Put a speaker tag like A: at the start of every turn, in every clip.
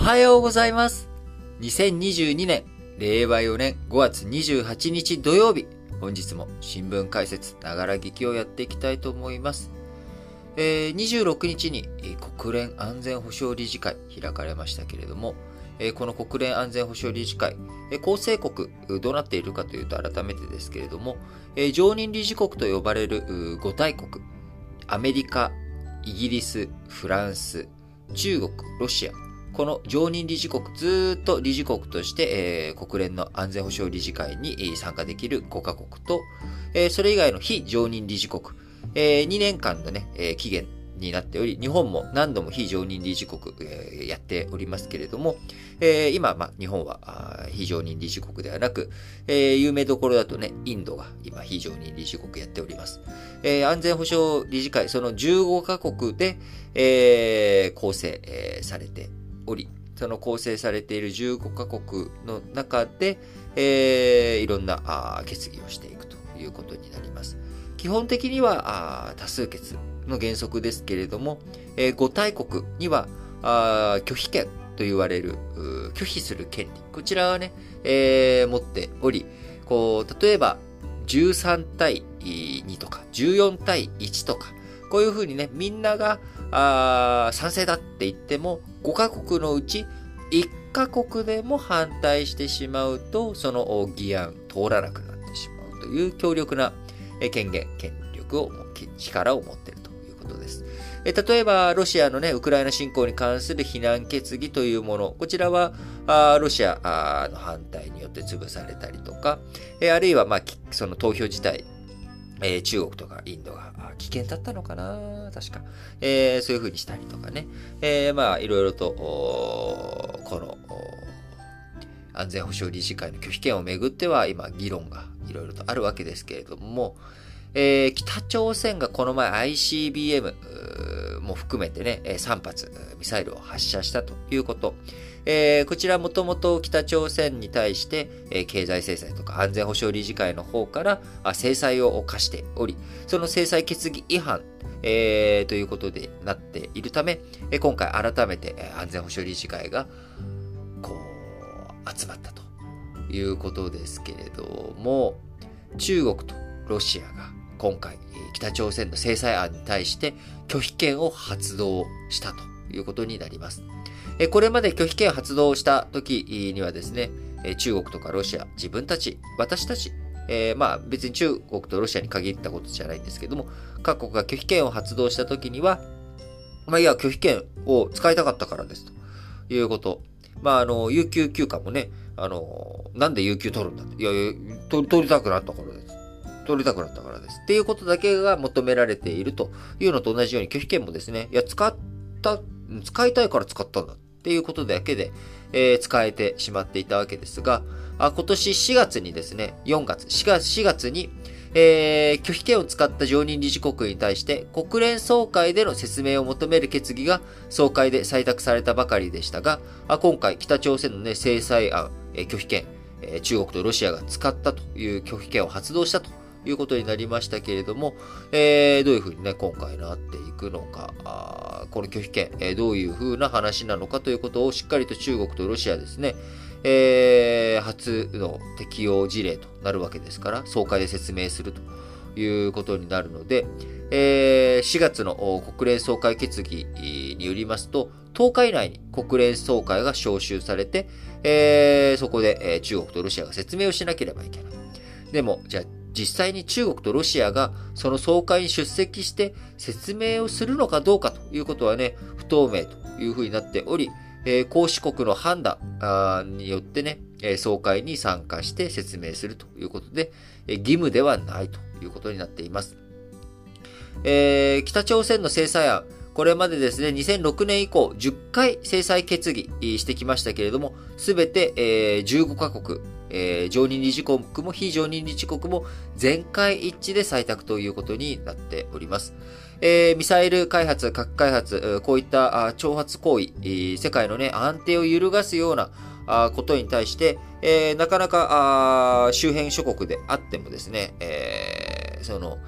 A: はようございます。2022年、令和4年5月28日土曜日、本日も新聞解説、ながら聞きをやっていきたいと思います。えー、26日に国連安全保障理事会開かれましたけれども、えこの国連安全保障理事会、え構成国どうなっているかというと改めてですけれども、え常任理事国と呼ばれる5大国、アメリカ、イギリス、フランス、中国、ロシア、この常任理事国、ずっと理事国として、えー、国連の安全保障理事会に参加できる5カ国と、えー、それ以外の非常任理事国、えー、2年間のね、えー期限になっており、日本も何度も非常任理事国、えー、やっておりますけれども、えー、今、ま、日本は非常任理事国ではなく、えー、有名どころだとね、インドが今非常任理事国やっております。えー、安全保障理事会、その15カ国で、えー、構成、えー、されており、その構成されている15カ国の中で、えー、いろんなあ決議をしていくということになります。基本的にはあ多数決の原則ですけれども、えー、5大国にはあ拒否権と言われる拒否する権利、こちらはね、えー、持っており、こう、例えば13対2とか14対1とか、こういうふうにね、みんながあ賛成だって言っても、5カ国のうち1カ国でも反対してしまうと、その議案通らなくなってしまうという強力な権限、権力を、力を持っているということです。例えば、ロシアのね、ウクライナ侵攻に関する非難決議というもの、こちらは、ロシアの反対によって潰されたりとか、あるいは、まあ、その投票自体、え中国とかインドが危険だったのかな？確か、えー、そういう風にしたりとかね。えー、まあ、いろいろと、この、安全保障理事会の拒否権をめぐっては、今、議論がいろいろとあるわけですけれども、えー、北朝鮮がこの前 ICBM も含めてね、3発ミサイルを発射したということ。えー、こちらもともと北朝鮮に対して、えー、経済制裁とか安全保障理事会の方からあ制裁を課しており、その制裁決議違反、えー、ということでなっているため、え、今回改めて、安全保障理事会がこう集まったということですけれども、中国とロシアが今回、北朝鮮の制裁案に対して拒否権を発動したということになります。これまで拒否権発動した時にはですね、中国とかロシア、自分たち、私たち、えー、まあ別に中国とロシアに限ったことじゃないんですけども、各国が拒否権を発動した時には、まあいや、拒否権を使いたかったからですということ。まああの、有給休暇もね、あの、なんで有給取るんだって。いや、取りたくなったからです。取りたくなったからです。っていうことだけが求められているというのと同じように拒否権もですね、いや、使った、使いたいから使ったんだっていうことだけで、えー、使えてしまっていたわけですが、あ今年4月にですね、4月、4月 ,4 月に、えー、拒否権を使った常任理事国に対して国連総会での説明を求める決議が総会で採択されたばかりでしたが、あ今回北朝鮮の、ね、制裁案、えー、拒否権、え、中国とロシアが使ったという拒否権を発動したということになりましたけれども、えー、どういうふうにね、今回なっていくのか、あこの拒否権、えー、どういうふうな話なのかということをしっかりと中国とロシアですね、えー、初の適用事例となるわけですから、総会で説明するということになるので、えー、4月の国連総会決議によりますと、10日以内に国連総会が招集されて、えー、そこで中国とロシアが説明をしなければいけない。でも、じゃあ実際に中国とロシアがその総会に出席して説明をするのかどうかということはね、不透明というふうになっており、えー、公使国の判断によってね、えー、総会に参加して説明するということで、えー、義務ではないということになっています。えー、北朝鮮の制裁案、これまでですね、2006年以降、10回制裁決議してきましたけれども、すべて、えー、15カ国、えー、常任理事国も非常任理事国も全会一致で採択ということになっております。えー、ミサイル開発、核開発、こういった挑発行為、世界のね、安定を揺るがすようなことに対して、えー、なかなか周辺諸国であってもですね、えー、その、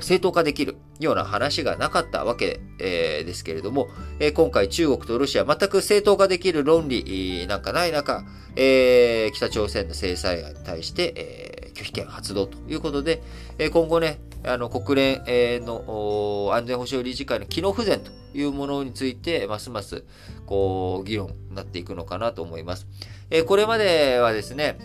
A: 正当化できるような話がなかったわけ、えー、ですけれども、えー、今回中国とロシア全く正当化できる論理なんかない中、えー、北朝鮮の制裁案に対して、え、拒否権発動ということで、え、今後ね、あの国連、の安全保障理事会の機能不全というものについて、ますますこう議論になっていくのかなと思います。え、これまではですね、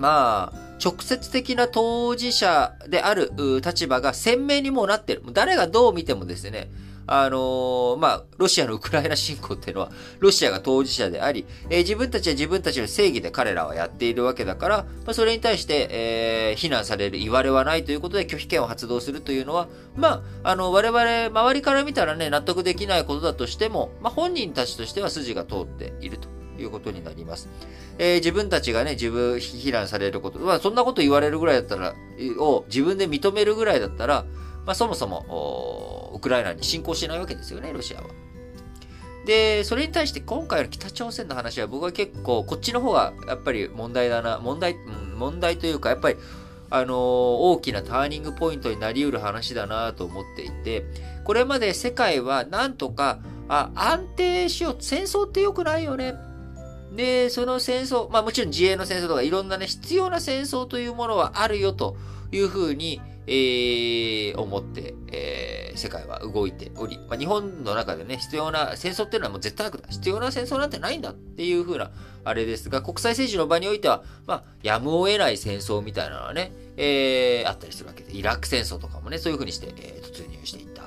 A: まあ、直接的な当事者である立場が鮮明にもうなってる。誰がどう見てもですね、あのー、まあ、ロシアのウクライナ侵攻っていうのは、ロシアが当事者であり、えー、自分たちは自分たちの正義で彼らはやっているわけだから、まあ、それに対して、えー、非難される言われはないということで拒否権を発動するというのは、まあ、あの、我々、周りから見たらね、納得できないことだとしても、まあ、本人たちとしては筋が通っていると。いうことになります。えー、自分たちがね、自分、非難されること、まあ、そんなこと言われるぐらいだったら、を自分で認めるぐらいだったら、まあ、そもそも、ウクライナに侵攻しないわけですよね、ロシアは。で、それに対して今回の北朝鮮の話は僕は結構、こっちの方がやっぱり問題だな、問題、問題というか、やっぱり、あのー、大きなターニングポイントになり得る話だなと思っていて、これまで世界はなんとか、あ、安定しよう。戦争って良くないよね。で、その戦争、まあもちろん自衛の戦争とかいろんなね、必要な戦争というものはあるよというふうに、えー、思って、えー、世界は動いており、まあ、日本の中でね、必要な戦争っていうのはもう絶対なくだ。必要な戦争なんてないんだっていうふうな、あれですが、国際政治の場においては、まあ、やむを得ない戦争みたいなのはね、えー、あったりするわけで、イラク戦争とかもね、そういうふうにして、えー、突入していった。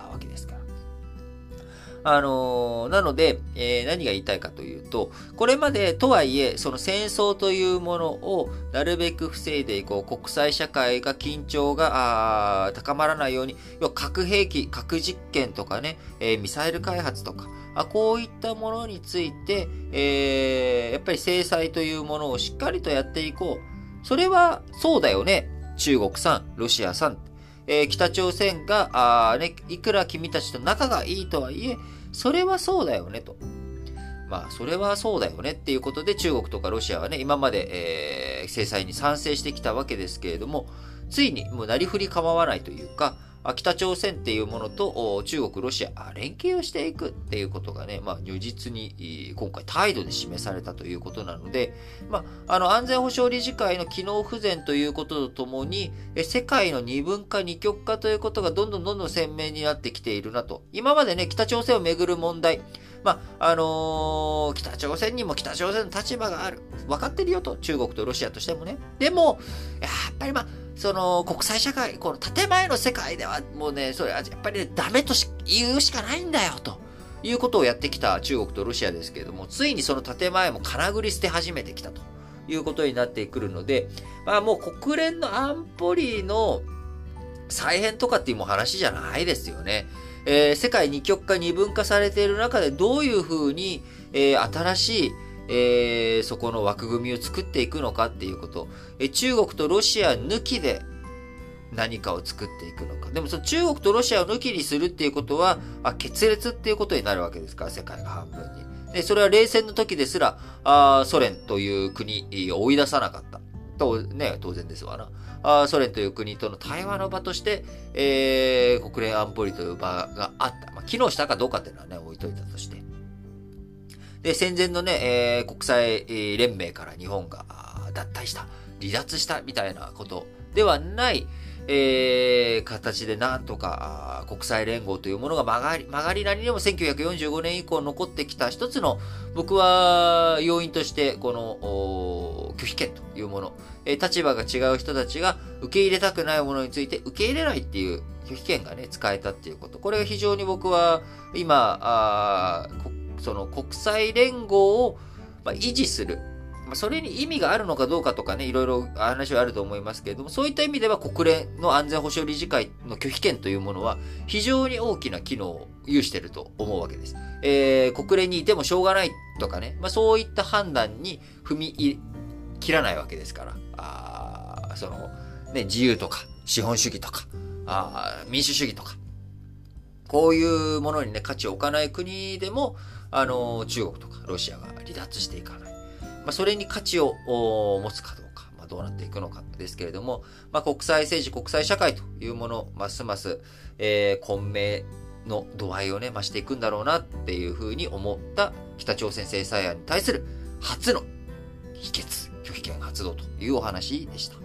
A: あのー、なので、えー、何が言いたいかというと、これまでとはいえ、その戦争というものをなるべく防いでいこう、国際社会が緊張が高まらないように、要は核兵器、核実験とかね、えー、ミサイル開発とか、あこういったものについて、えー、やっぱり制裁というものをしっかりとやっていこう。それはそうだよね。中国産、ロシア産。えー、北朝鮮が、あね、いくら君たちと仲がいいとはいえ、それはそうだよねと。まあ、それはそうだよねっていうことで中国とかロシアはね、今まで、えー、制裁に賛成してきたわけですけれども、ついにもうなりふり構わないというか、北朝鮮っていうものと中国、ロシア、連携をしていくっていうことがね、まあ、如実に今回態度で示されたということなので、まあ、あの、安全保障理事会の機能不全ということとともに、世界の二分化、二極化ということがどんどんどんどん鮮明になってきているなと。今までね、北朝鮮をめぐる問題、まあ、あのー、北朝鮮にも北朝鮮の立場がある。分かってるよと。中国とロシアとしてもね。でも、やっぱりまあ、その国際社会、この建前の世界ではもうね、それはやっぱり、ダメと言うしかないんだよ、ということをやってきた中国とロシアですけれども、ついにその建前も金繰り捨て始めてきたということになってくるので、まあもう国連の安保理の再編とかっていうも話じゃないですよね。えー、世界二極化二分化されている中でどういうふうに、えー、新しいえー、そこの枠組みを作っていくのかっていうこと、え中国とロシア抜きで何かを作っていくのか。でもその中国とロシアを抜きにするっていうことは、あ決裂っていうことになるわけですから、世界が半分に。で、それは冷戦の時ですら、あソ連という国を追い出さなかった。と、ね、当然ですわな。あソ連という国との対話の場として、えー、国連安保理という場があった。まあ、機能したかどうかっていうのはね、置いといたとして。で、戦前のね、えー、国際連盟から日本が脱退した、離脱したみたいなことではない、えー、形でなんとか国際連合というものが曲がり、曲がりなりにも1945年以降残ってきた一つの僕は要因としてこの拒否権というもの、えー、立場が違う人たちが受け入れたくないものについて受け入れないっていう拒否権がね、使えたっていうこと。これが非常に僕は今、その国際連合を、ま維持する。まそれに意味があるのかどうかとかね、いろいろ話はあると思いますけれども、そういった意味では国連の安全保障理事会の拒否権というものは非常に大きな機能を有していると思うわけです。えー、国連にいてもしょうがないとかね、まあ、そういった判断に踏み切らないわけですから、あその、ね、自由とか資本主義とか、あ民主主義とか、こういうものにね、価値を置かない国でも、あの、中国とかロシアが離脱していかない。まあ、それに価値を持つかどうか。まあ、どうなっていくのかですけれども、まあ、国際政治、国際社会というもの、ますます、えー、混迷の度合いをね、増していくんだろうなっていうふうに思った北朝鮮制裁案に対する初の否決、拒否権発動というお話でした。